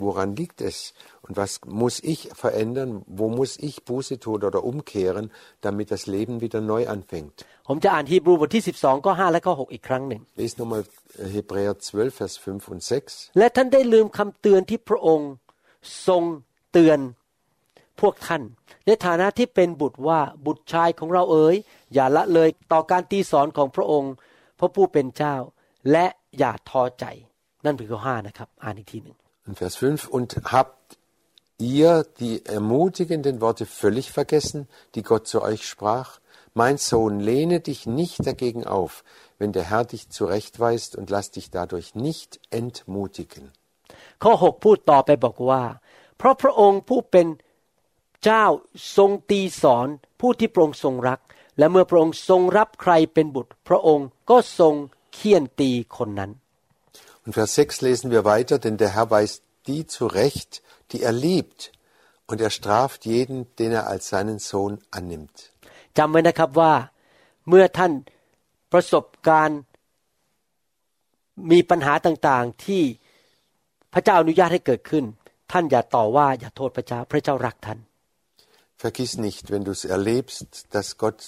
woran liegt es und was muss ich verändern, wo muss ich Buße tun oder umkehren, damit das Leben wieder neu anfängt. ผมจะอ่านฮีบรูบทที่ 12 ข้อ 5 และข้อ 6 อีกครั้งหนึ่ง Lest nochmal äh, Hebräer 12, Vers 5 und 6. และท่านได้ลืมคำเตือนที่พระองค์ทรงเตือนพวกท่าน ในฐานะที่เป็นบุตรว่าบุตรชายของเราเอ๋ยอย่าละเลยต่อการตีสอนของพระองค์ พระผู้เป็นเจ้า และอย่าท้อใจ นั่นเป็นข้อห้านะครับ อ่านอีกทีหนึ่ง Und Vers 5, und habt ihr die ermutigenden Worte völlig vergessen, die Gott zu euch sprach? Mein Sohn, lehne dich nicht dagegen auf, wenn der Herr dich zurechtweist und lass dich dadurch nicht entmutigen. ข้อหกพูดต่อไปบอกว่า เพราะพระองค์ผู้เป็นเจ้าทรงตีสอนผู้ที่พระองค์ทรงรัก และเมื่อพระองค์ทรงรับใครเป็นบุตร พระองค์ก็ทรงเคี่ยนตีคนนั้น Und Vers 6 lesen wir weiter, denn der Herr weist die zurecht, die er liebt, und er straft jeden, den er als seinen Sohn annimmt. จำไว้นะครับว่าเมื่อท่านประสบการณ์มีปัญหาต่างๆที่พระเจ้าอนุญาตให้เกิดขึ้น ท่านอย่าต่อว่าอย่าโทษพระเจ้าพระเจ้ารักท่าน Vergiss nicht, wenn du es erlebst, dass Gott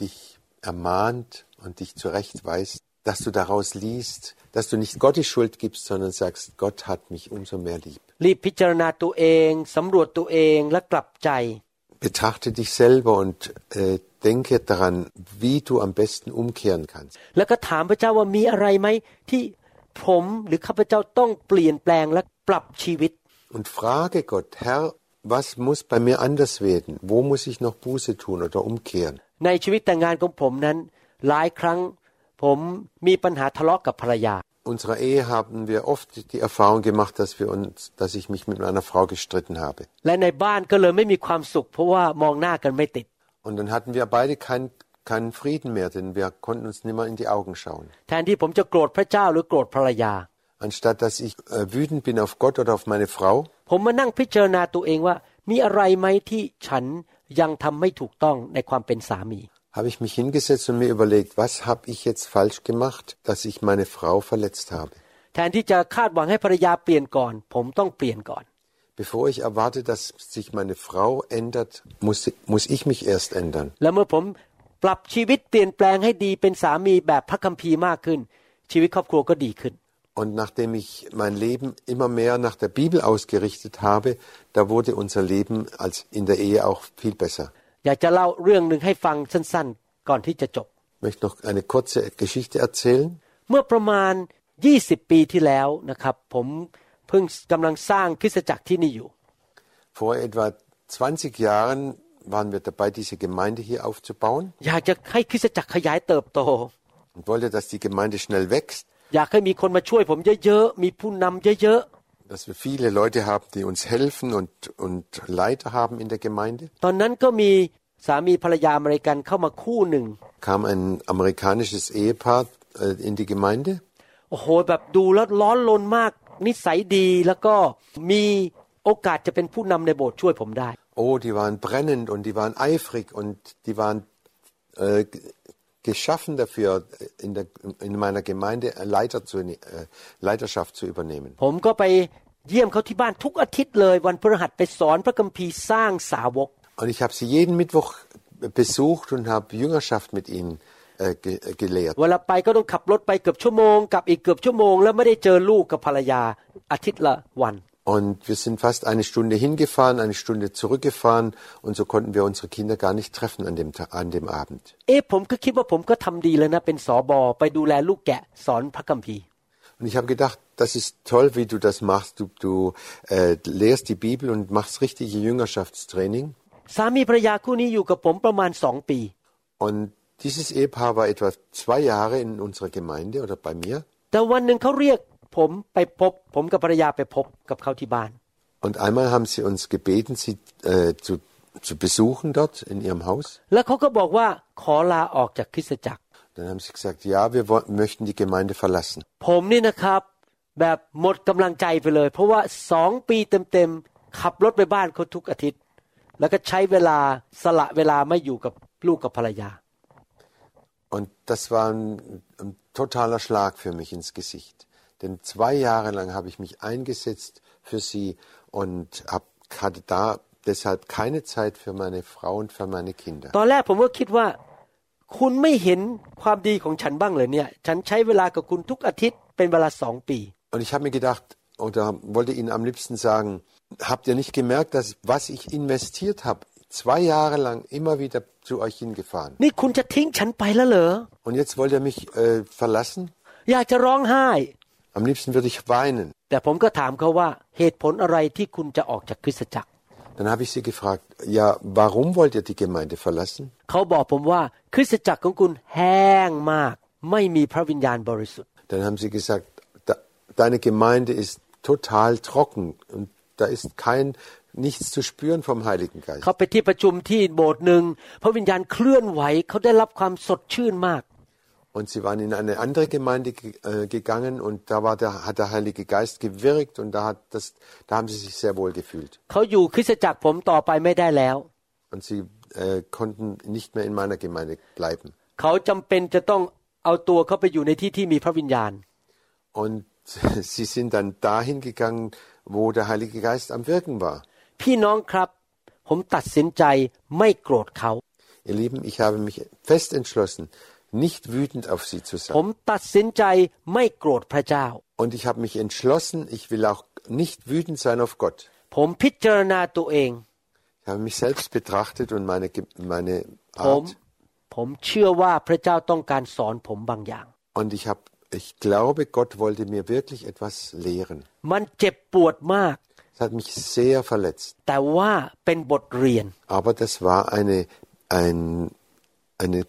dich ermahnt und dich zurechtweist, dass du daraus liest, dass du nicht Gott die Schuld gibst, sondern sagst, Gott hat mich umso mehr lieb. รีบพิจารณาตัวเองสำรวจตัวเองและกลับใจ Betrachte dich selber und äh, denke daran, wie du am besten umkehren kannst. แล้วก็ถามพระเจ้าว่ามีอะไรไหมที่ผมหรือข้าพเจ้าต้องเปลี่ยนแปลงและปรับชีวิต Und frage Gott, Herr, was muss bei mir anders werden? Wo muss ich noch Buße tun oder umkehren? ในชีวิตแต่งงานของผมนั้น หลายครั้ง ผมมีปัญหาทะเลาะกับภรรยา Unserer Ehe haben wir oft die Erfahrung gemacht, dass wir uns, dass ich mich mit meiner Frau gestritten habe. และในบ้านก็เลยไม่มีความสุขเพราะว่ามองหน้ากันไม่ติด Und dann hatten wir beide kein, keinen Frieden mehr, denn wir konnten uns nicht mehr in die Augen schauen. แทนที่ผมจะโกรธพระเจ้าหรือโกรธภรรยา Anstatt dass ich äh, wütend bin auf Gott oder auf meine Frau, ผมมานั่งพิจารณาตัวเองว่ามีอะไรไหมที่ฉันยังทำไม่ถูกต้องในความเป็นสามี habe ich mich hingesetzt und mir überlegt, was habe ich jetzt falsch gemacht, dass ich meine Frau verletzt habe. แทนที่จะคาดหวังให้ภรรยาเปลี่ยนก่อน ผมต้องเปลี่ยนก่อน Bevor ich erwarte, dass sich meine Frau ändert, muss, muss ich mich erst ändern. แล้วเมื่อผมปรับชีวิตเปลี่ยนแปลงให้ดีเป็นสามีแบบพระคัมภีร์มากขึ้น ชีวิตครอบครัวก็ดีขึ้น Und nachdem ich mein Leben immer mehr nach der Bibel ausgerichtet habe, da wurde unser Leben als in der Ehe auch viel besser. อยากจะเล่าเรื่องหนึ่งให้ฟังสั้นๆ ก่อนที่จะจบ Ich möchte noch eine kurze Geschichte erzählen. เมื่อประมาณ 20 ปีที่แล้วนะครับ ผมเพิ่งกำลังสร้างคริสตจักรที่นี่อยู่ Vor etwa 20 Jahren waren wir dabei, diese Gemeinde hier aufzubauen อยากจะให้คริสตจักรขยายเติบโต und wollte, dass die Gemeinde schnell wächst, อยากให้มีคนมาช่วยผมเยอะๆมีผู้นำเยอะ dass wir viele Leute haben, die uns helfen und, und Leiter haben in der Gemeinde. ๆ ตอนนั้นก็มีสามีภรรยาอเมริกันเข้ามาคู่หนึ่ง Kam ein amerikanisches Ehepaar äh, in die Gemeinde โอ้โหแบบดูแล้วร้อนรนมาก นิสัยดีแล้วก็มีโอกาสจะเป็นผู้นำในโบสถ์ช่วยผมได้ Oh, die waren brennend und die waren eifrig und die waren äh, g- geschaffen dafür, in, der, in meiner Gemeinde Leiter zu, äh, Leiterschaft zu übernehmen. ผมก็ไป เยี่ยมเขาที่บ้านทุกอาทิตย์เลย วันพฤหัสไปสอนพระคัมภีร์สร้างสาวก Und ich habe sie jeden Mittwoch besucht und habe Jüngerschaft mit ihnen äh, ge äh, gelehrt. เวลาไปก็ต้องขับรถไปเกือบชั่วโมงกลับอีกเกือบชั่วโมง แล้วไม่ได้เจอลูกกับภรรยาอาทิตย์ละวัน Und wir sind fast eine Stunde hingefahren, eine Stunde zurückgefahren und so konnten wir unsere Kinder gar nicht treffen an dem, Ta- an dem Abend. Und ich habe gedacht, das ist toll, wie du das machst. Du, du äh, lehrst die Bibel und machst richtige Jüngerschaftstraining. สามีภรรยาคู่นี้อยู่กับผมประมาณสองปี Und dieses Ehepaar war etwa zwei Jahre in unserer Gemeinde oder bei mir. แต่วันหนึ่งเขาเรียกผมไปพบ ผมกับภรรยาไปพบกับเขาที่บ้าน Und einmal haben sie uns gebeten, sie äh, zu, zu besuchen dort in ihrem Haus. แล้วเขาก็บอกว่าขอลาออกจากคริสตจักร Dann haben sie gesagt, ja, wir woll- möchten die Gemeinde verlassen. ผมนี่นะครับ แบบหมดกำลังใจไปเลย เพราะว่าสองปีเต็มๆขับรถไปบ้านเขาทุกอาทิตย์ แล้วก็ใช้เวลาสละเวลาไม่อยู่กับลูกกับภรรยา Und das war ein, ein totaler Schlag für mich ins Gesicht. Denn zwei Jahre lang habe ich mich eingesetzt für sie und hab, hatte da deshalb keine Zeit für meine Frau und für meine Kinder. ตอนแรกผมก็คิดว่า คุณไม่เห็นความดีของฉันบ้างเลยเนี่ย ฉันใช้เวลากับคุณทุกอาทิตย์เป็นเวลาสองปี Und ich habe mir gedacht oder wollte ihnen am liebsten sagen, habt ihr nicht gemerkt, dass was ich investiert habe, zwei Jahre lang immer wieder zu euch hingefahren. นี่คุณจะทิ้งฉันไปแล้วเหรอ Und jetzt wollt ihr mich äh, verlassen? อยากจะร้องไห้ Am liebsten würde ich weinen. แต่ผมก็ถามเขาว่าเหตุผลอะไรที่คุณจะออกจากคริสตจักร Dann habe ich sie gefragt, ja, warum wollt ihr die Gemeinde verlassen? เขาบอกผมว่าคริสตจักรของคุณแห้งมาก ไม่มีพระวิญญาณบริสุทธิ์ Dann haben sie gesagt, da, deine Gemeinde ist total trocken und da ist kein nichts zu spüren vom Heiligen Geist. เขาไปที่ประชุมที่โบสถ์หนึ่งพระวิญญาณเคลื่อนไหวเขาได้รับความสดชื่นมาก Und sie waren in eine andere Gemeinde ge- äh, gegangen und da war der, hat der Heilige Geist gewirkt und da, hat das, da haben sie sich sehr wohl gefühlt. เขาอยู่คริสตจักรผมต่อไปไม่ได้แล้ว Und sie äh, konnten nicht mehr in meiner Gemeinde bleiben. เขาจำเป็นจะต้องเอาตัวเขาไปอยู่ในที่ที่มีพระวิญญาณ Und sie sind dann dahin gegangen, wo der Heilige Geist am Wirken war. พี่น้องครับ ผมตัดสินใจไม่โกรธเขา Ihr Lieben, ich habe mich fest entschlossen, nicht wütend auf sie zu ผม sein. ตัดสินใจไม่โกรธพระเจ้า Und ich habe mich entschlossen, ich will auch nicht wütend sein auf Gott. ผมพิจารณาตัวเอง Ich habe mich selbst betrachtet und meine, Ge- meine ผม Art. ผมเชื่อว่าพระเจ้าต้องการสอนผมบางอย่าง Und ich, hab, ich glaube, Gott wollte mir wirklich etwas lehren. มันเจ็บปวดมาก Es hat mich sehr verletzt. แต่ว่าเป็นบทเรียน Aber das war eine, ein, eine,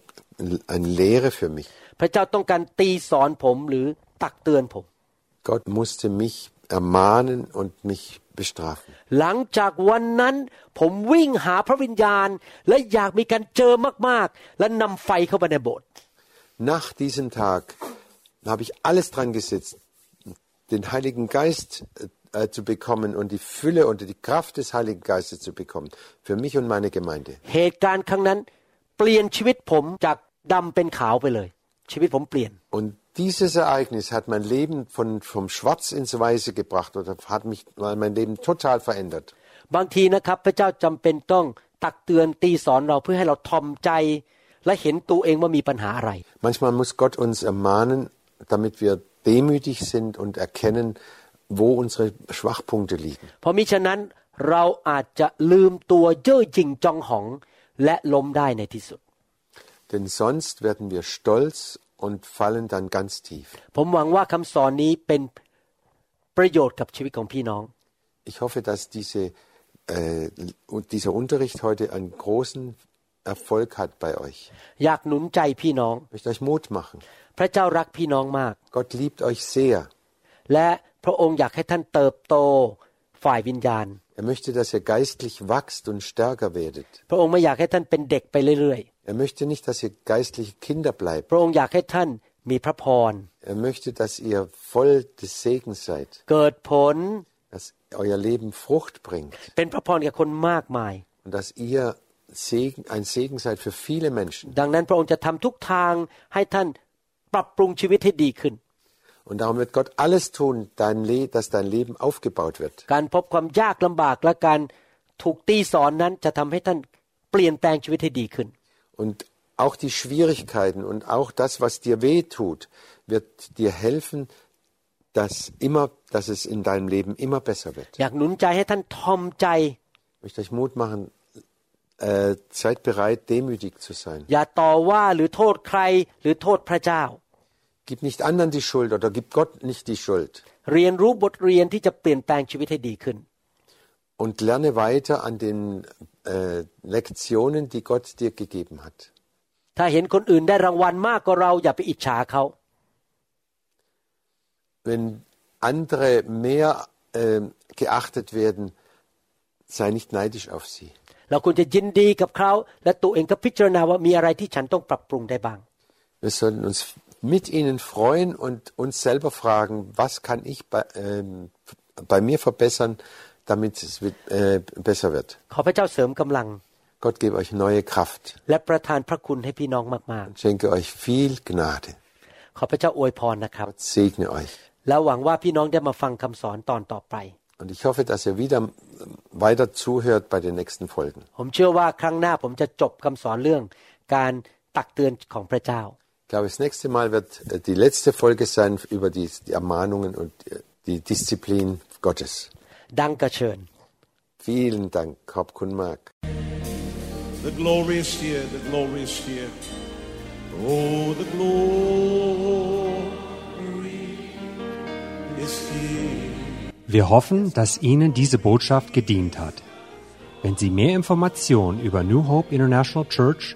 eine Lehre für mich. พระเจ้าต้องการตีสอนผมหรือตักเตือนผม Gott musste mich ermahnen und mich bestrafen. หลังจากวันนั้น ผมวิ่งหาพระวิญญาณ และอยากมีการเจอมากๆ และนำไฟเข้าไปในโบสถ์ Nach diesem Tag habe ich alles dran gesetzt, den Heiligen Geist äh, zu bekommen und die Fülle und die Kraft des Heiligen Geistes zu bekommen. Für mich und meine Gemeinde. เหตุการณ์ครั้งนั้น เปลี่ยนชีวิตผมจากดำเป็นขาวไปเลย ชีวิตผมเปลี่ยน Und dieses Ereignis hat mein Leben von, vom Schwarz ins Weiße gebracht oder hat mich mein Leben total verändert. บางทีนะครับพระเจ้าจำเป็นต้องตักเตือนตีสอนเราเพื่อให้เราทอมใจ และเห็นตัวเองว่ามีปัญหาอะไร Manchmal muss Gott uns ermahnen, damit wir demütig sind und erkennen, wo unsere Schwachpunkte liegen. เพราะมิฉะนั้นเราอาจจะลืมตัวเย่อหยิ่งจองหอง และล้มได้ในที่สุด Denn sonst werden wir stolz und fallen dann ganz tief. ผมหวังว่าคำสอนนี้เป็นประโยชน์กับชีวิตของพี่น้อง Ich hoffe, dass diese, äh, dieser Unterricht heute einen großen Erfolg hat bei euch. อยากหนุนใจพี่น้อง Ich möchte euch Mut machen. พระเจ้ารักพี่น้องมาก Gott liebt euch sehr. และพระองค์อยากให้ท่านเติบโต ฝ่ายวิญญาณ Er möchte, dass ihr geistlich wachst und stärker werdet. พระองค์ไม่อยากให้ท่านเป็นเด็กไปเรื่อย Er möchte nicht, dass ihr geistliche Kinder ๆ bleibt. พระองค์อยากให้ท่านมีพระพร Er möchte, dass ihr voll des Segens seid, เกิดผล dass euer Leben Frucht bringt เป็นพระพรแก่คนมากมาย und dass ihr Segen, ein Segen seid für viele Menschen. ดังนั้นพระองค์จะทำทุกทางให้ท่านปรับปรุงชีวิตให้ดีขึ้น Und darum wird Gott alles tun, dein Le dass dein Leben aufgebaut wird. การพบความยากลำบากและการถูกตีสอนนั้นจะทำให้ท่านเปลี่ยนแปลงชีวิตให้ดีขึ้น Und auch die Schwierigkeiten und auch das, was dir weh tut, wird dir helfen, dass, immer, dass es in deinem Leben immer besser wird. อยากหนุนใจให้ท่านทอมใจ Ich möchte euch Mut machen, äh, seid bereit, demütig zu sein. อย่าต่อว่าหรือโทษใครหรือโทษพระเจ้า Gib nicht anderen die Schuld oder gib Gott nicht die Schuld. เรียนรู้บทเรียนที่จะเปลี่ยนแปลงชีวิตให้ดีขึ้น Und lerne weiter an den äh, Lektionen, die Gott dir gegeben hat. ถ้าเห็นคนอื่นได้รางวัลมากกว่าเราอย่าไปอิจฉาเขา Wenn andere mehr äh, geachtet werden, sei nicht neidisch auf sie. เราควรจะยินดีกับเขาและตัวเองก็พิจารณาว่ามีอะไรที่ฉันต้องปรับปรุงได้บ้าง Wir sollten uns mit ihnen freuen und uns selber fragen, was kann ich bei, ähm, bei mir verbessern, damit es wird, äh, besser wird. ขอพระเจ้าเสริมกำลัง Gott gebe euch neue Kraft และประทานพระคุณให้พี่น้องมาก und schenke euch viel Gnade. ๆ ขอพระเจ้าอวยพรนะครับ Gott segne euch. แล้วหวังว่าพี่น้องได้มาฟังคำสอนตอนต่อไป Und ich hoffe, dass ihr wieder weiter zuhört bei den nächsten Folgen. ผมเชื่อว่าครั้งหน้าผมจะจบคำสอนเรื่อง การตักเตือนของพระเจ้า Ich glaube, das nächste Mal wird äh, die letzte Folge sein über die, die Ermahnungen und äh, die Disziplin Gottes. Dankeschön. Vielen Dank. Hab kun The glory is here, the glory is here. Oh, the glory is here. Wir hoffen, dass Ihnen diese Botschaft gedient hat. Wenn Sie mehr Informationen über New Hope International Church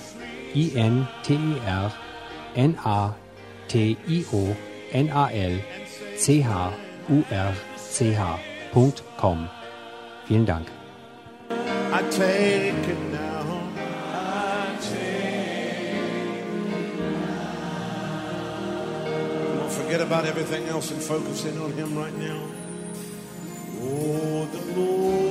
I N T E R N A T I O N A L C H U R C H.com. Vielen Dank. I take it now. I take it now. Forget about everything else and focus in on Him right now. Oh, the Lord.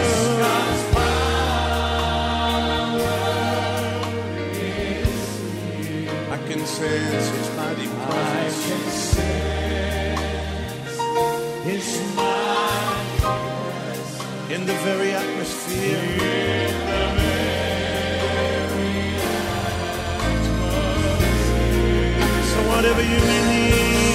Sense His mighty presence. I can sense His mighty presence in the very atmosphere. In the very atmosphere. So whatever you need.